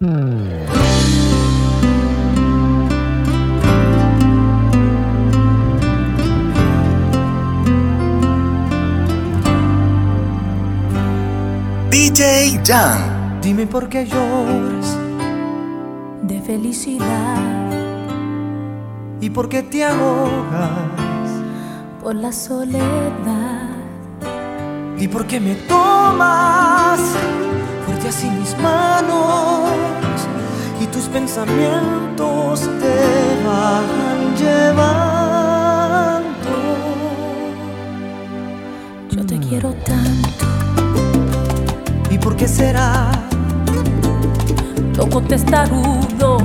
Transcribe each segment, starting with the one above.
DJ Jan. Dime por qué lloras de felicidad. y por qué te ahogas por la soledad. y por qué me tomas. Ponte así mis manos y tus pensamientos te van llevando. Yo te quiero tanto. ¿Y por qué será? Loco testarudo,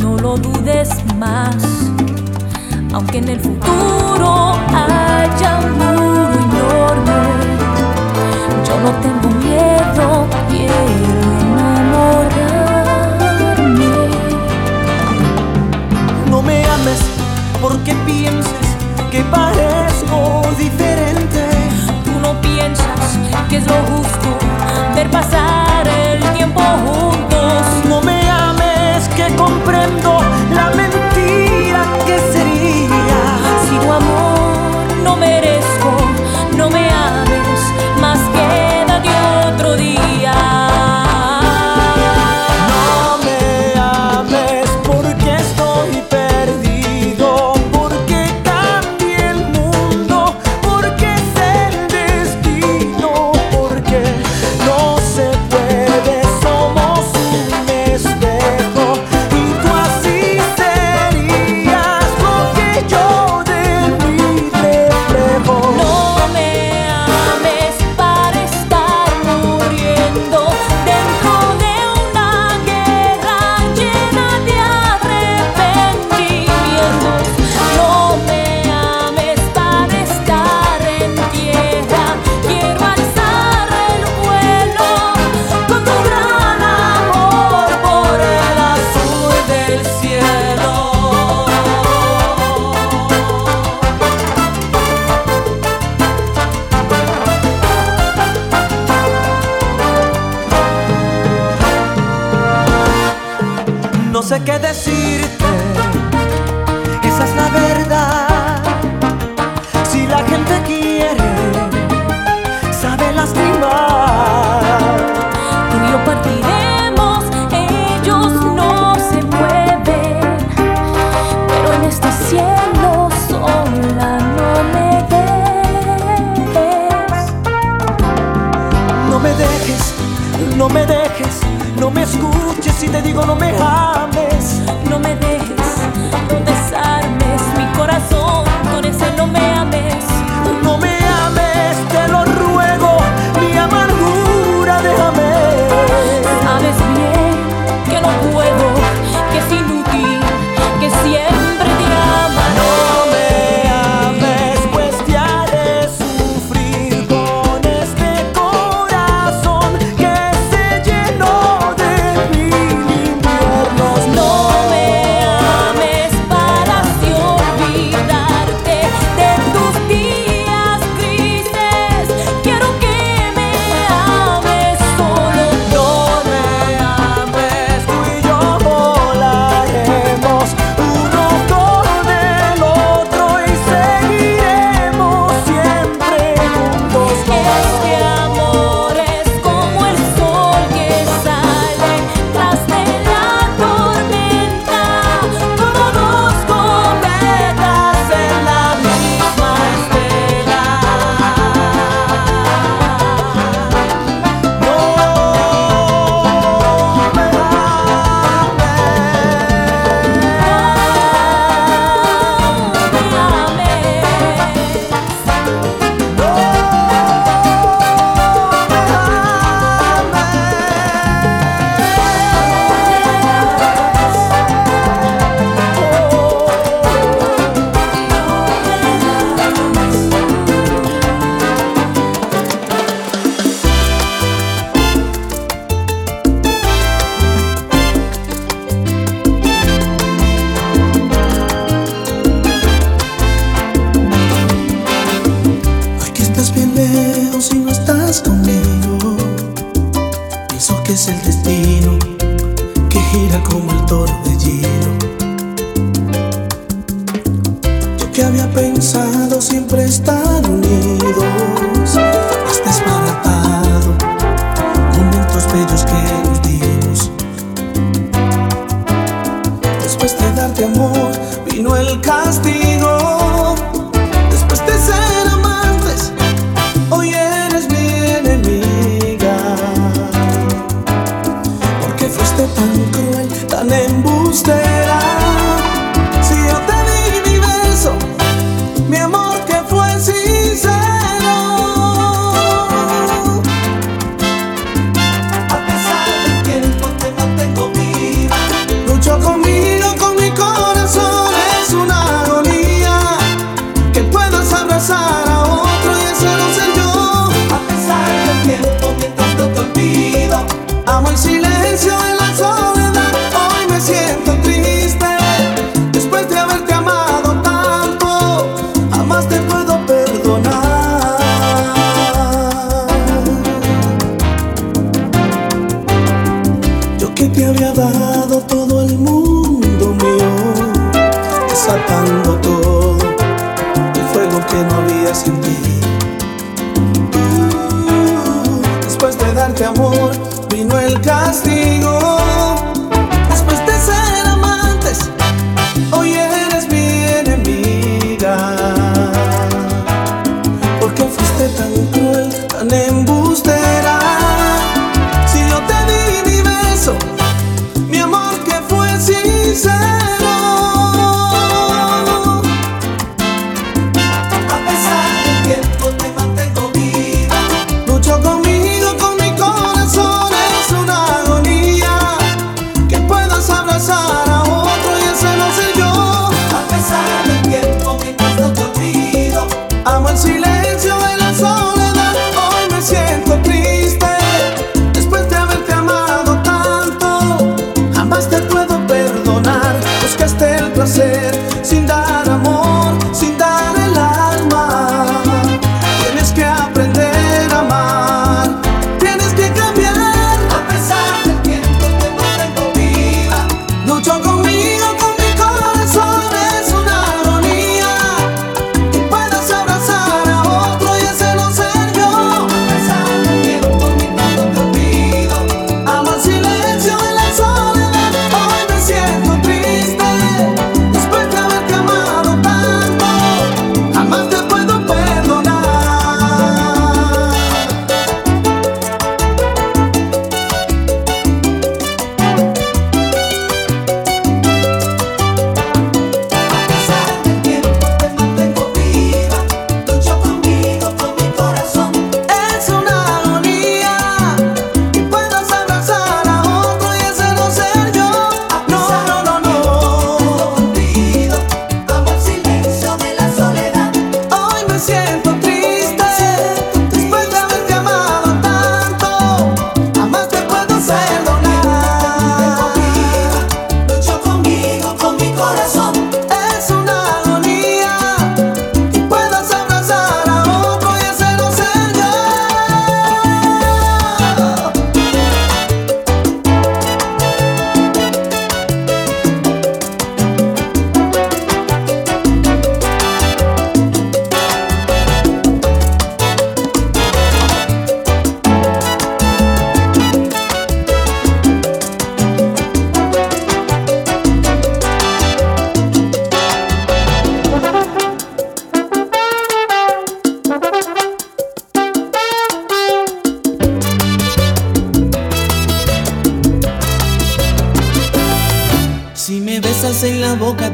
no lo dudes más. Aunque en el futuro haya un muro enorme, yo no te puedo, quiero enamorarme. No me ames porque pienses que parezco diferente. Tú no piensas que es lo justo ver pasar el tiempo juntos. No me ames que comprendo.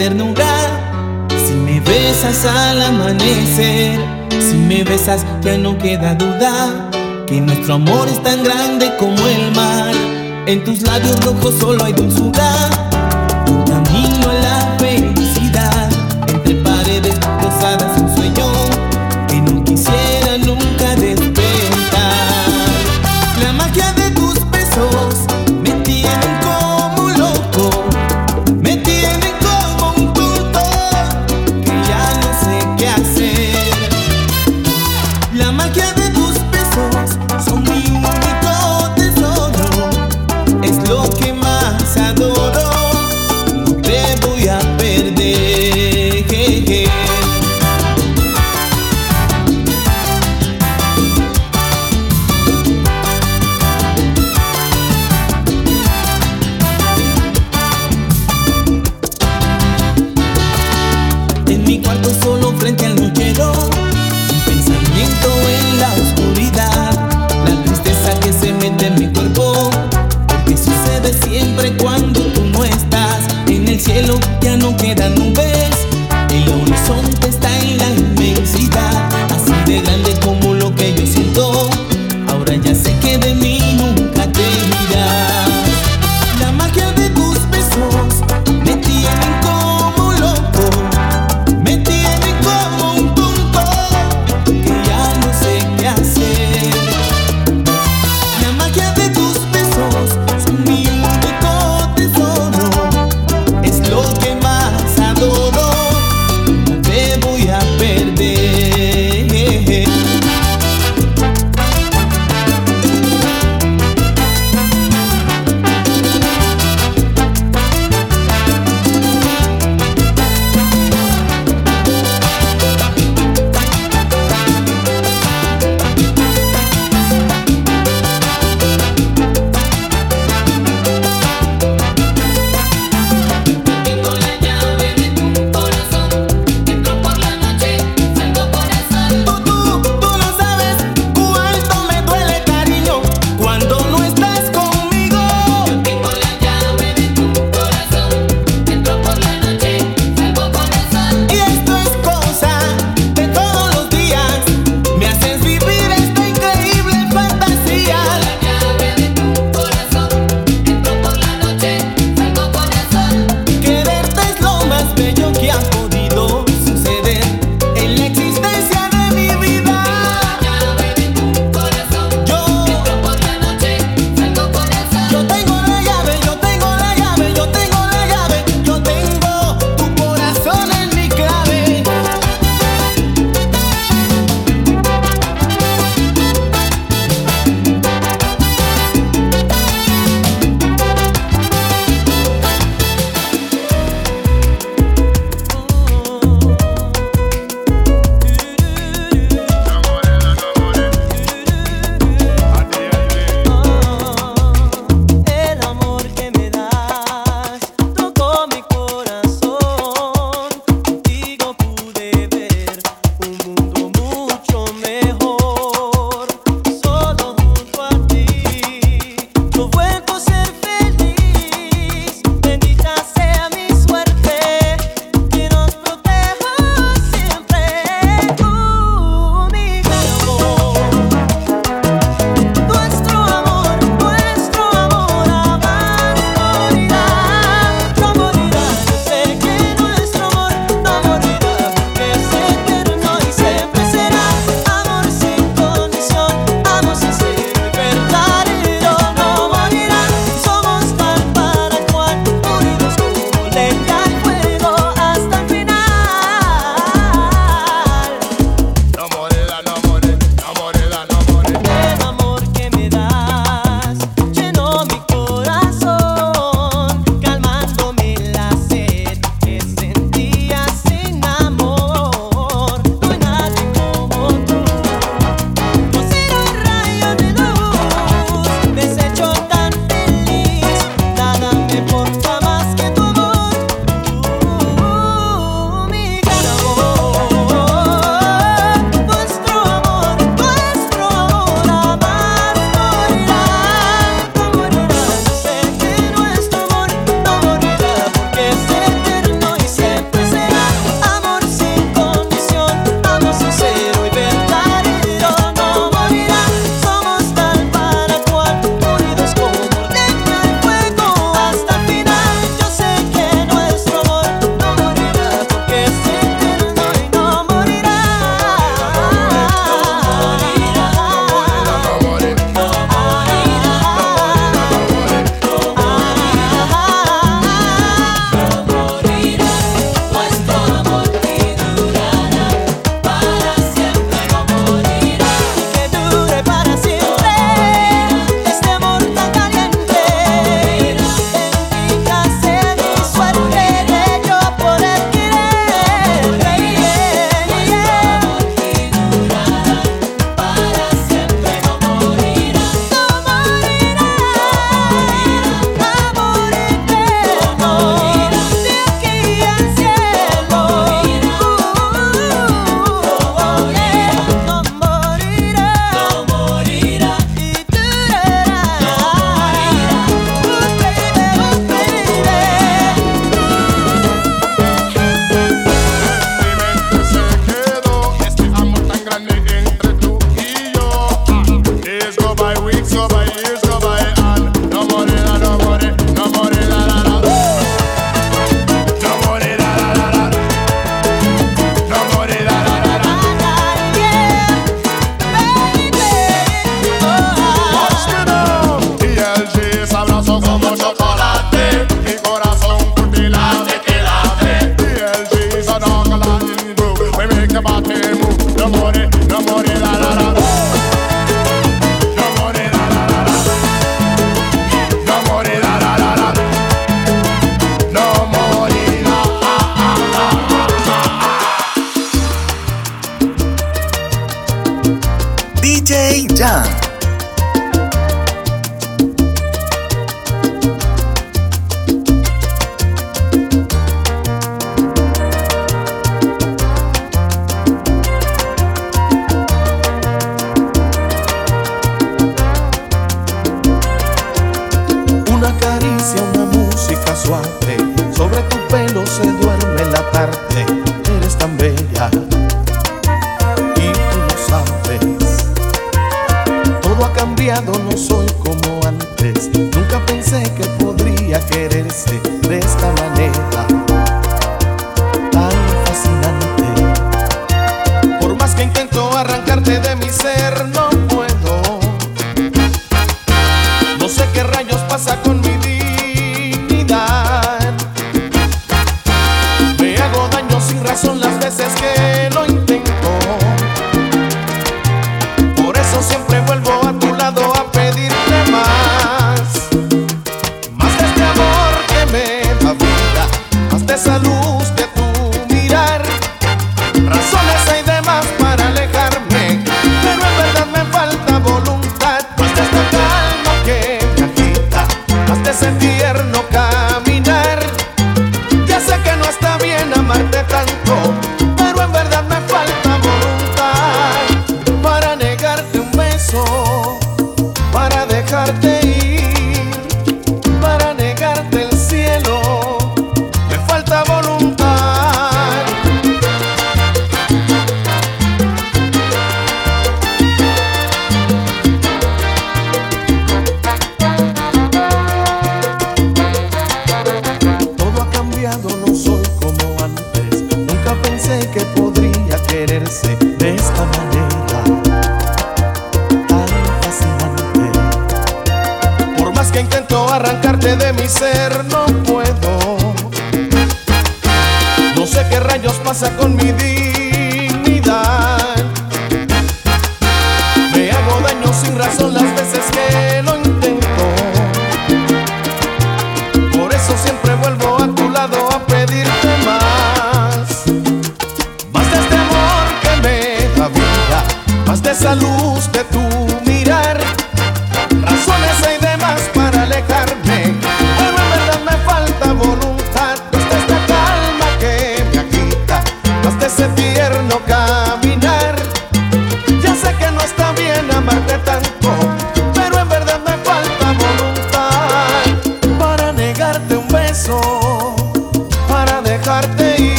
Si me besas al amanecer, si me besas ya no queda duda que nuestro amor es tan grande como el mar. En tus labios rojos solo hay dulzura.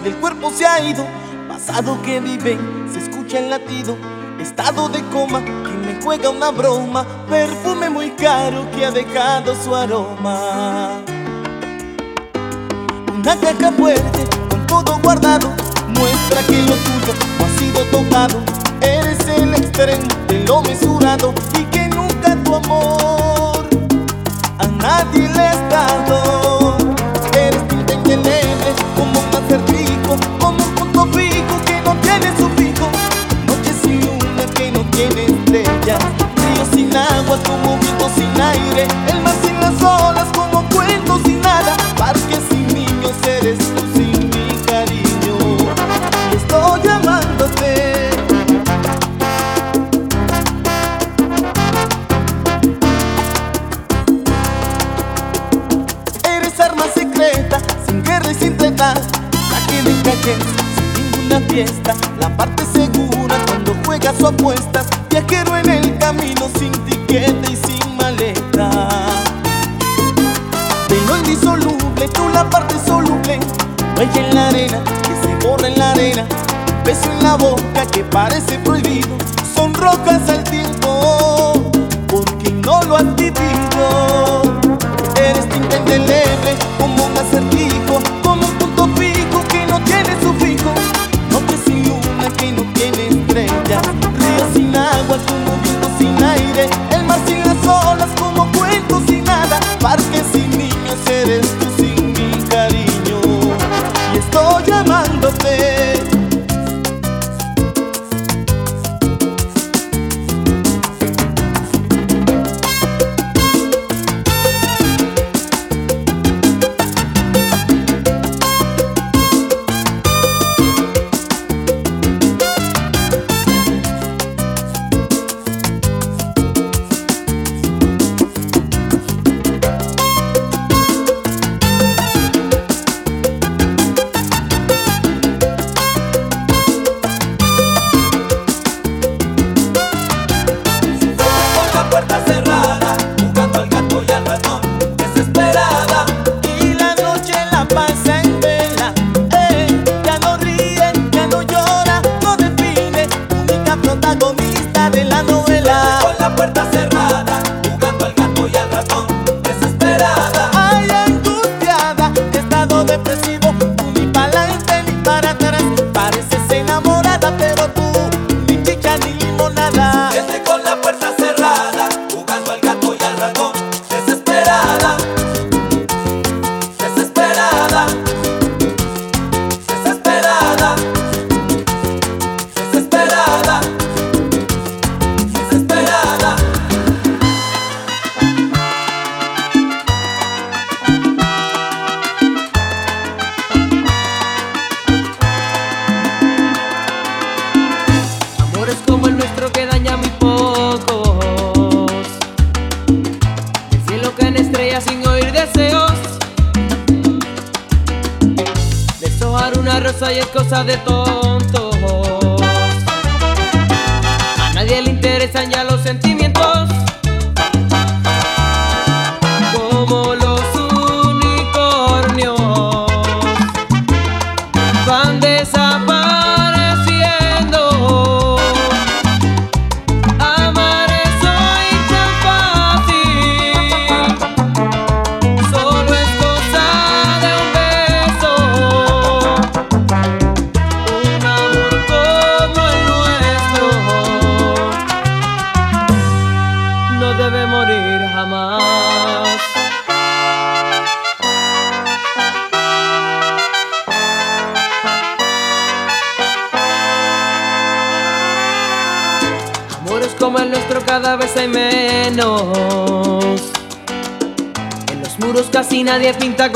del cuerpo se ha ido. Pasado que viven, se escucha el latido. Estado de coma, quien me juega una broma. Perfume muy caro que ha dejado su aroma. Una caja fuerte, con todo guardado. Muestra que lo tuyo no ha sido tocado. Eres el extremo de lo mesurado y que nunca tu amor a nadie le ha dado. playas, ríos sin aguas como viento sin aire, el mar sin las olas como cuentos sin nada, parques sin niños, eres tú sin mi cariño. Y estoy llamándote. Eres arma secreta, sin guerra y sin treta, la que nunca sin ninguna fiesta, la parte segura cuando juegas o apuestas. Viajero en el camino sin tiquete y sin maleta. De lo indisoluble, tú la parte soluble. Huella en la arena, que se borra en la arena. Beso en la boca que parece prohibido. Son rocas al tiempo, porque no lo han vivido. Eres tinta indeleble como un acertijo.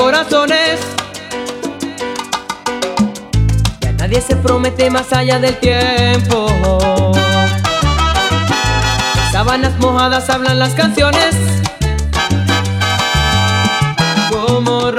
corazones. Y a nadie se promete más allá del tiempo. Las sábanas mojadas hablan las canciones. Como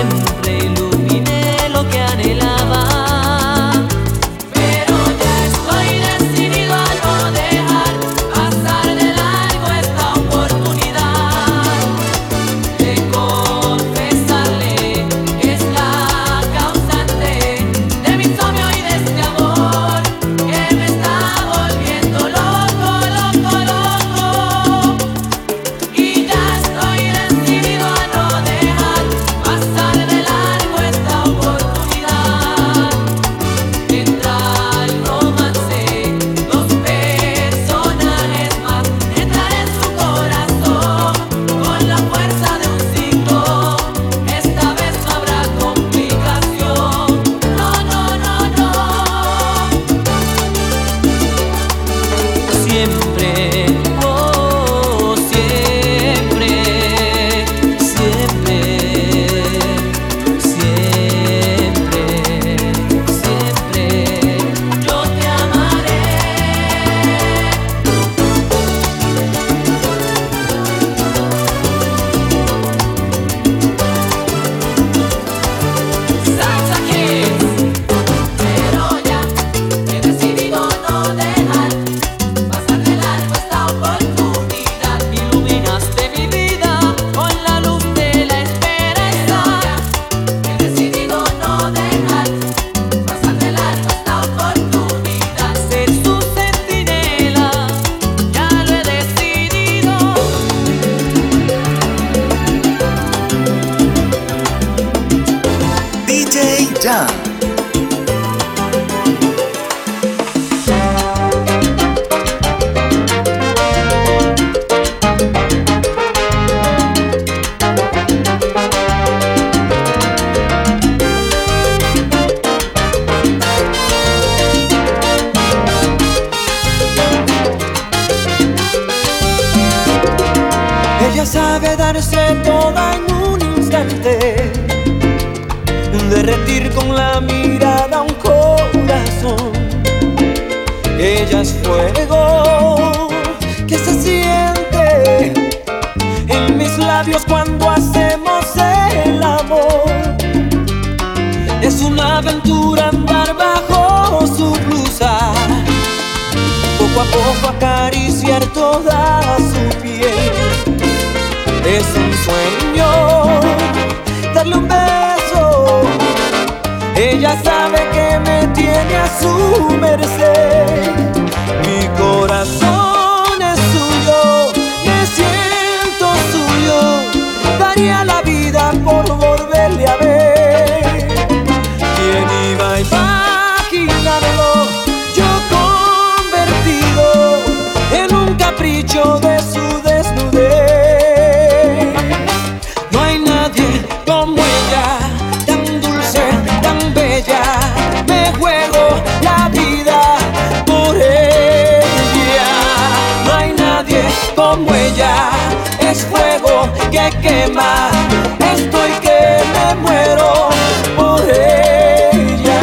in. con la mirada un corazón. Ella es fuego que se siente en mis labios cuando hacemos el amor. Es una aventura andar bajo su blusa, poco a poco acariciar toda su piel. Es un sueño darle un beso ella sabe que me tiene a su merced. Mi corazón. es fuego que quema. Estoy que me muero por ella.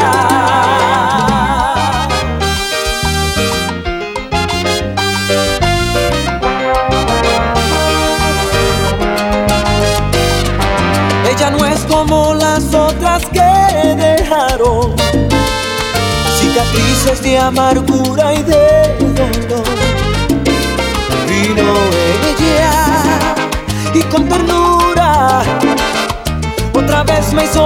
Ella no es como las otras que dejaron cicatrices de amargura y de dolor. Vino E com ternura. Outra vez me hizo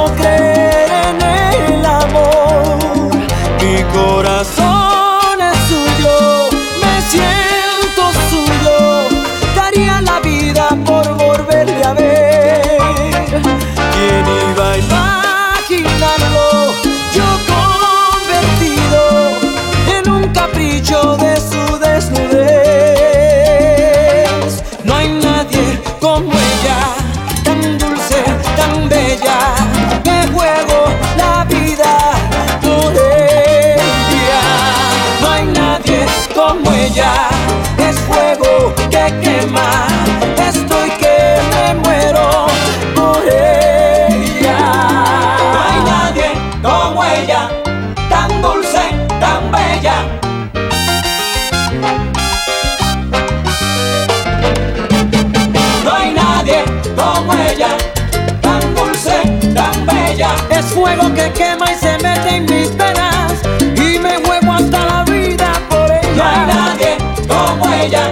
fuego que quema y se mete en mis venas y me juego hasta la vida por ella. No hay nadie como ella,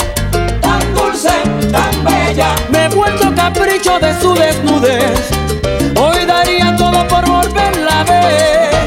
tan dulce, tan bella. Me he vuelto capricho de su desnudez. Hoy daría todo por volverla a ver.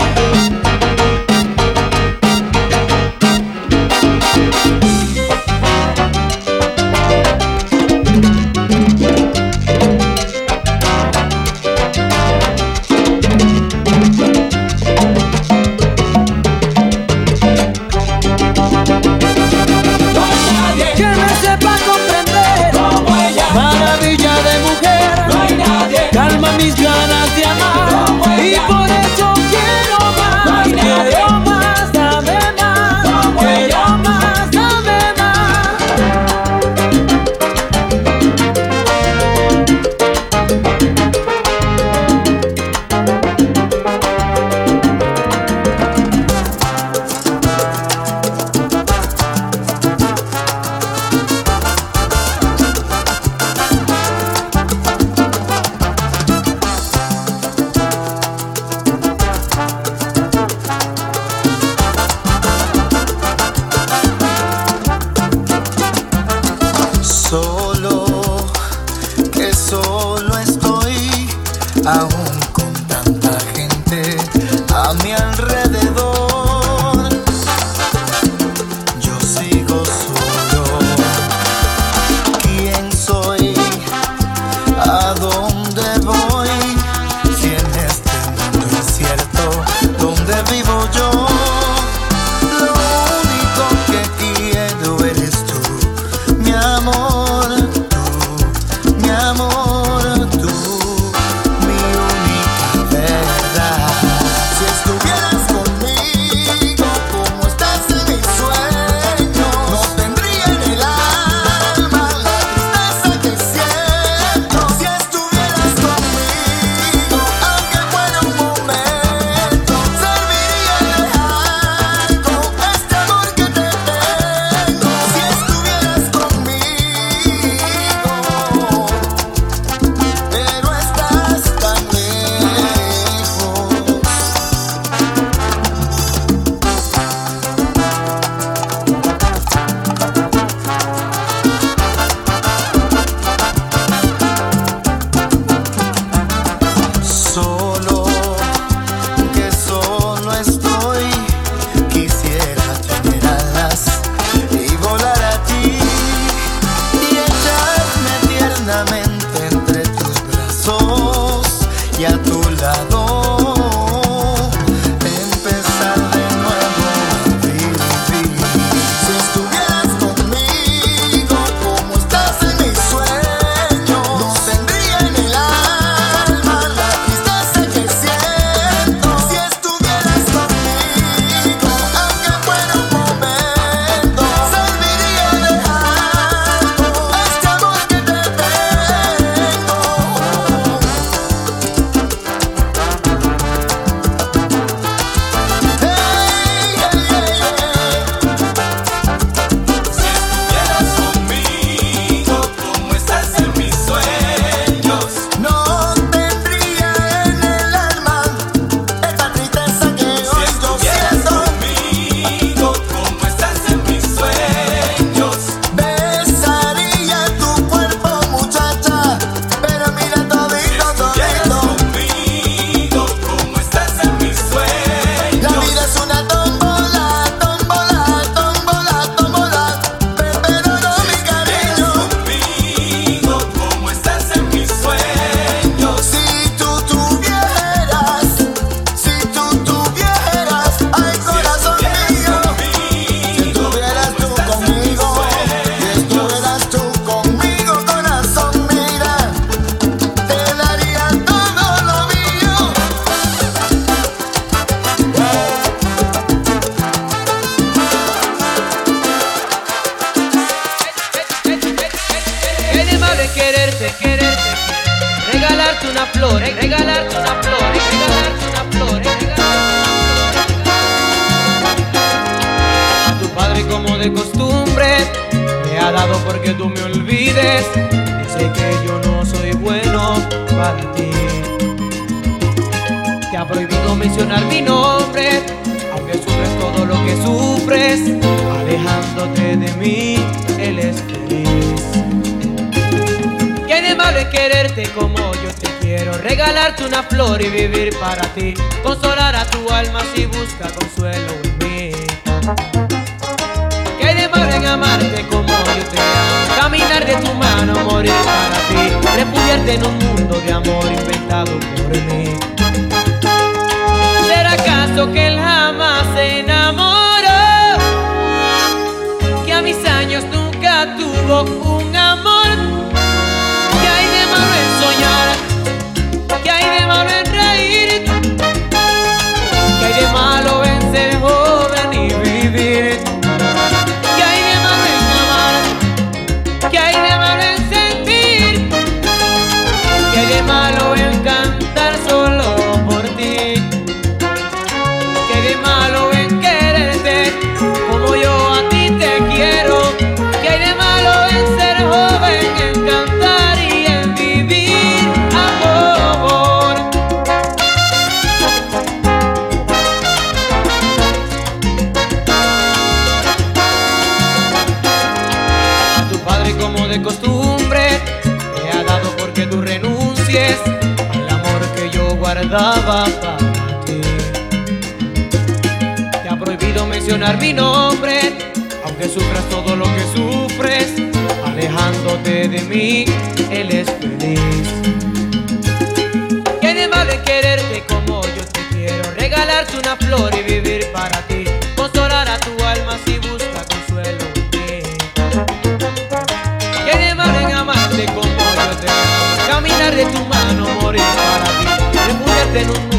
guardaba para ti. Te ha prohibido mencionar mi nombre, aunque sufras todo lo que sufres, alejándote de mí, él es feliz. Tiene mal en quererte como yo te quiero, regalarte una flor y vivir para ti, consolar a tu en un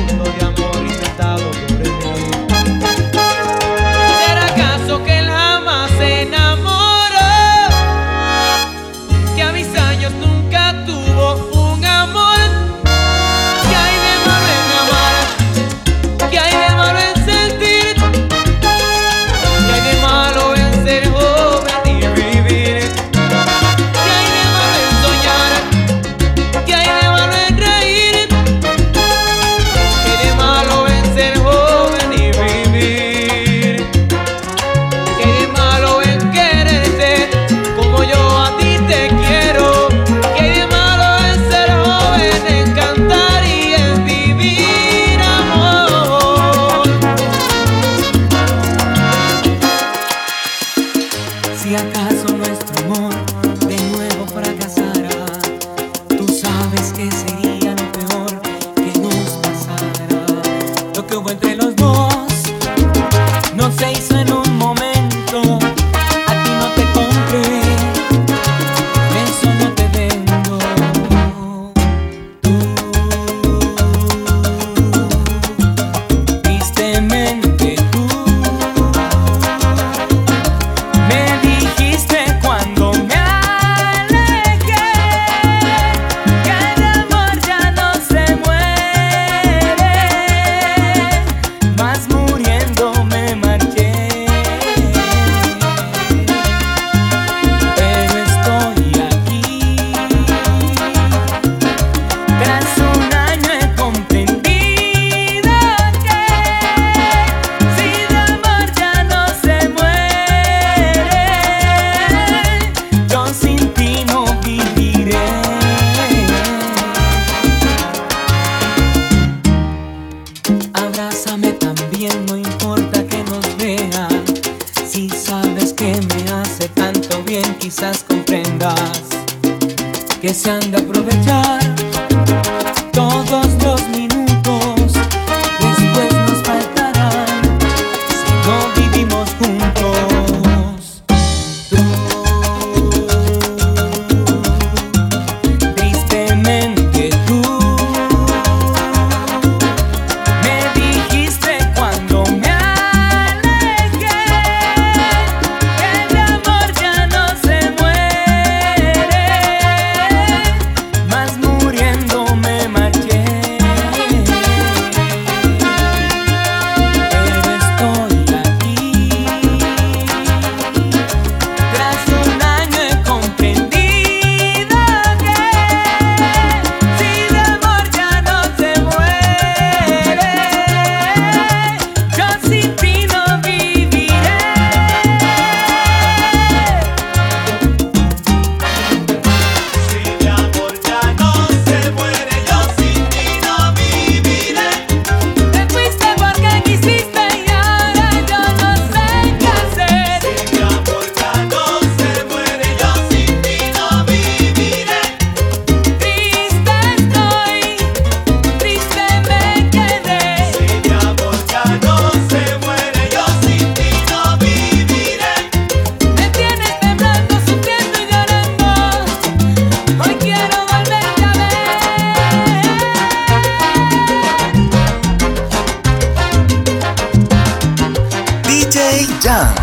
Night Jam.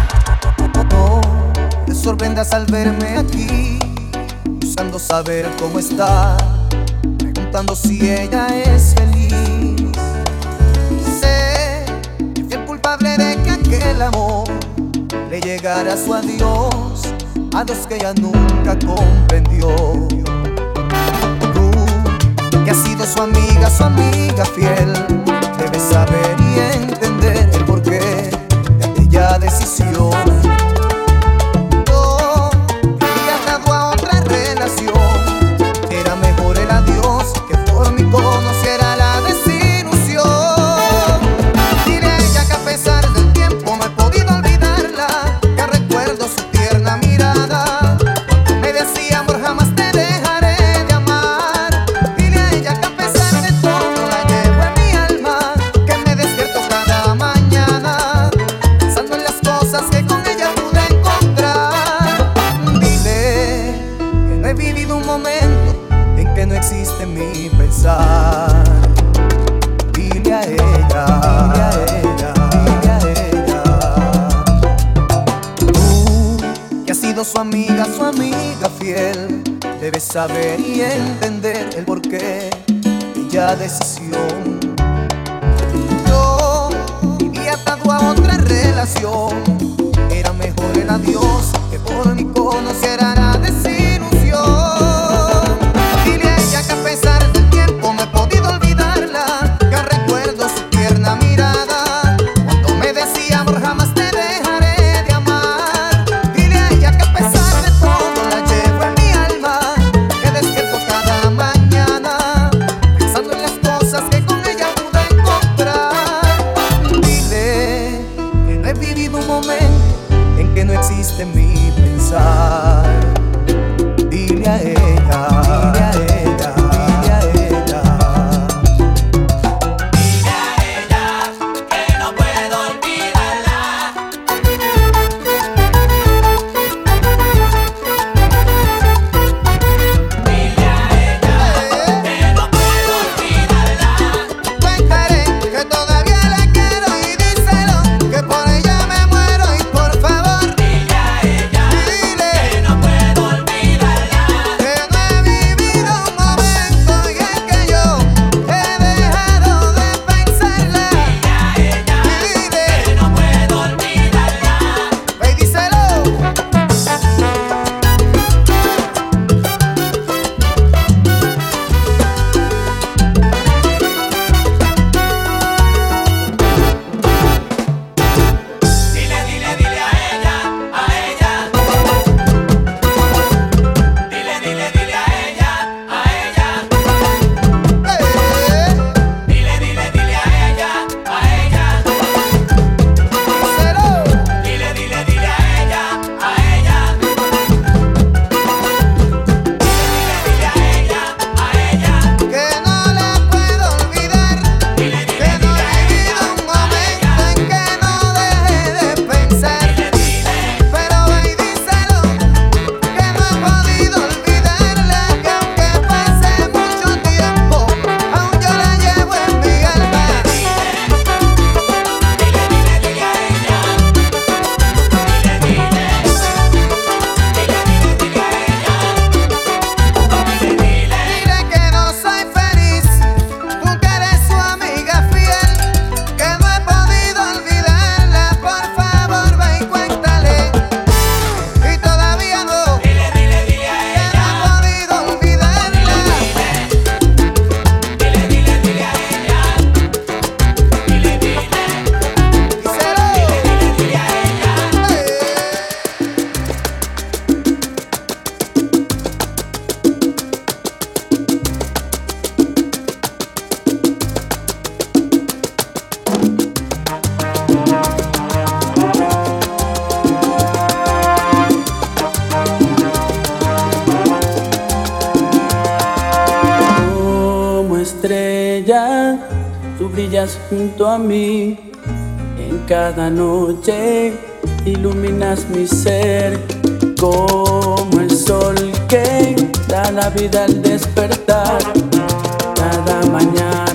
No te sorprendas al verme aquí, usando saber cómo está, preguntando si ella es feliz. Sé que fui el culpable de que aquel amor le llegara su adiós, adiós que ella nunca comprendió. Tú, que has sido su amiga, su amiga fiel, debes saber y entender decisión. saber y entender el porqué de ella decisión. Yo vivía atado a otra relación, era mejor el adiós. junto a mí. En cada noche iluminas mi ser como el sol que da la vida al despertar cada mañana.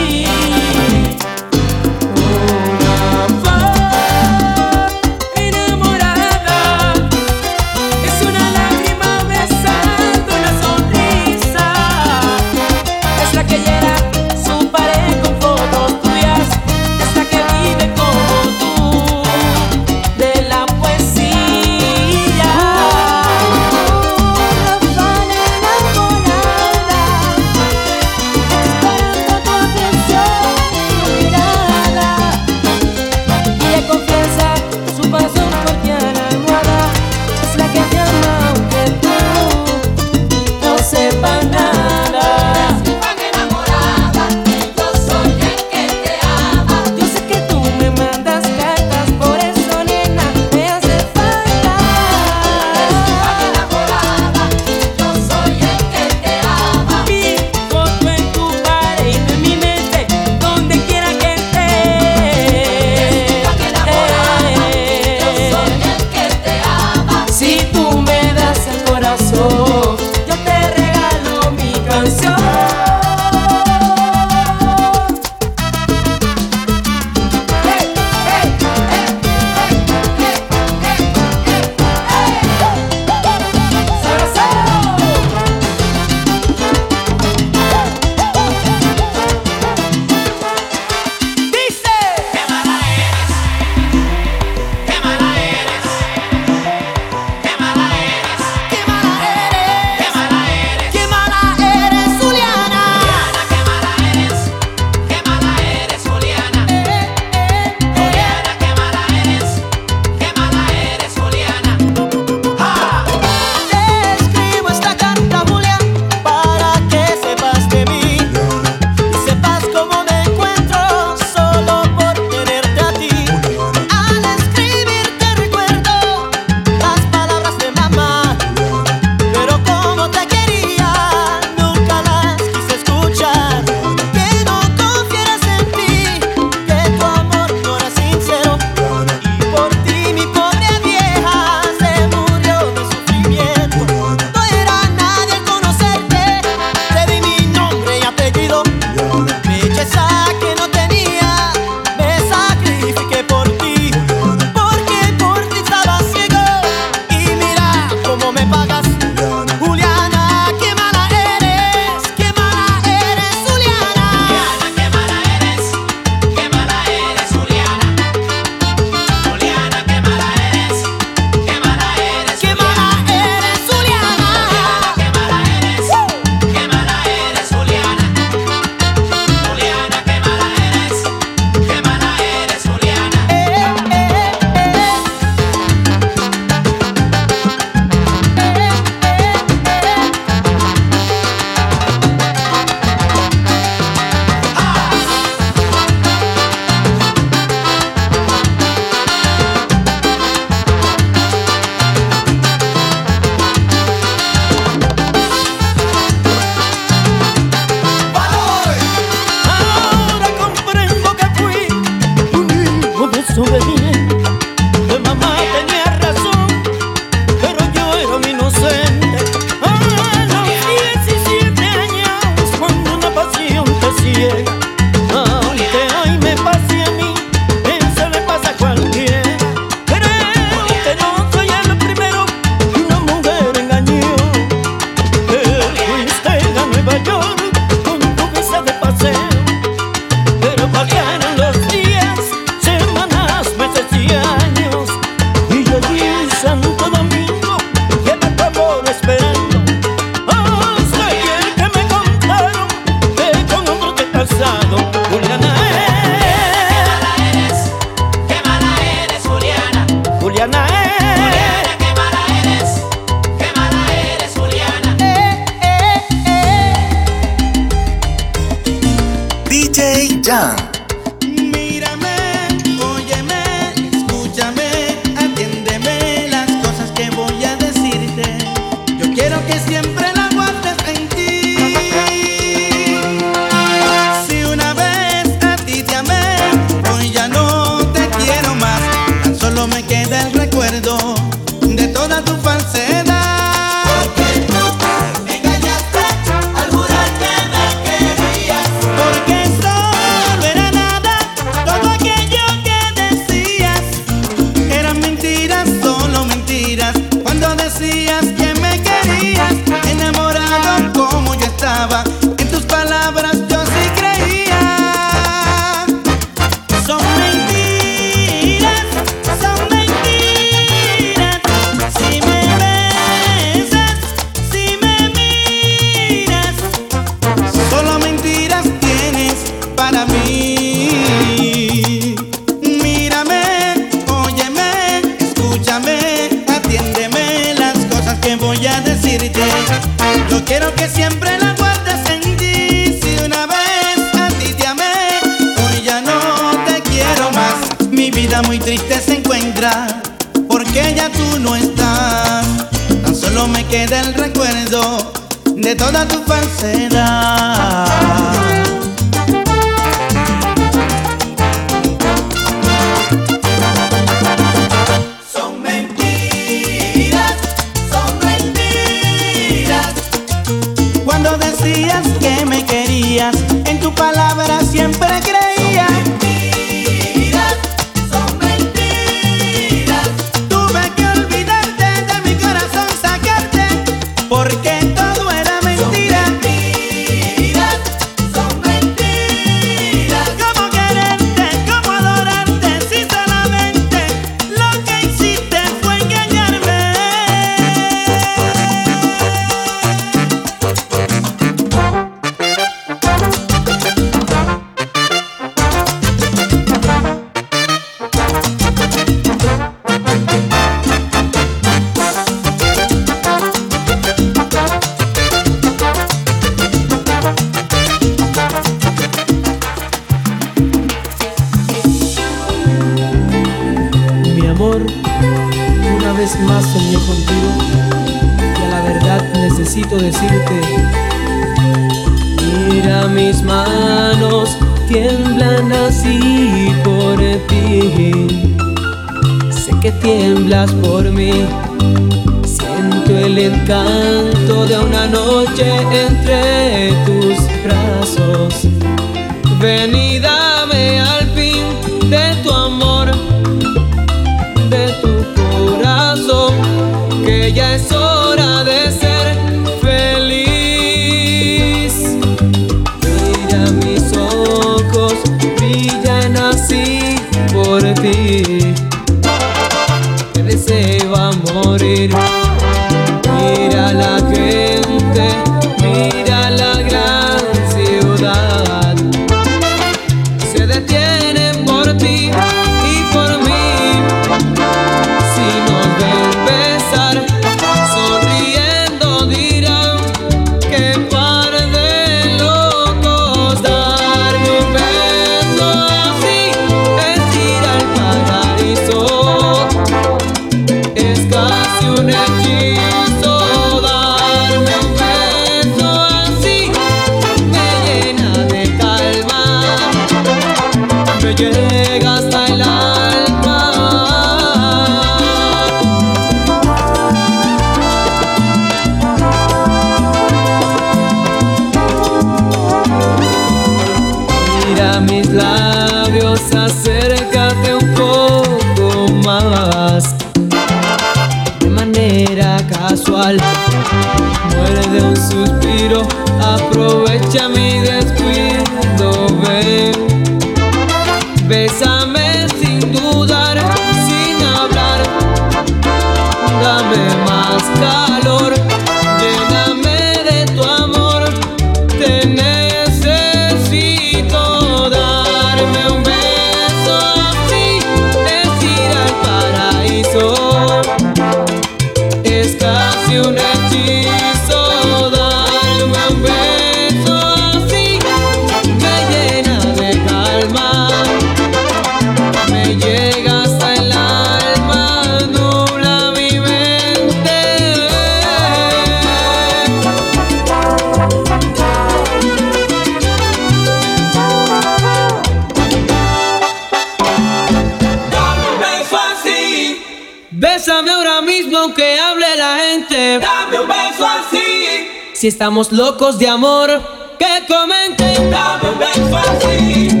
Si estamos locos de amor, que comenten. Dame un beso así.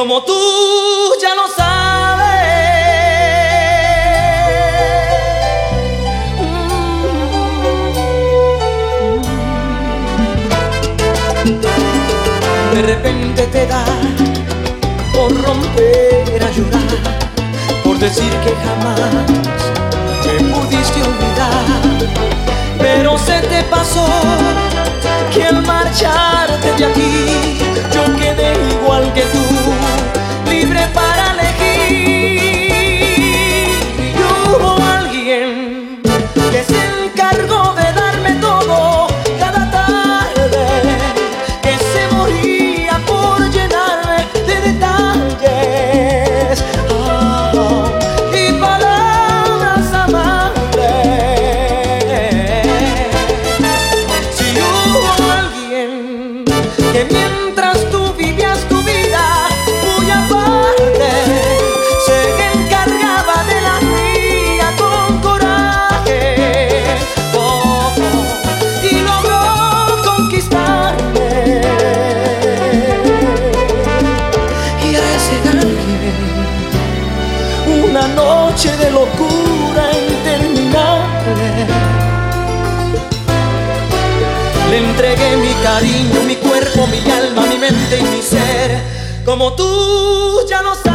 como tú ya lo sabes. De repente te da por romper a llorar, por decir que jamás me pudiste olvidar, pero se te pasó que al marcharte de aquí que tú. mi mente y mi ser, como tú ya no sabes.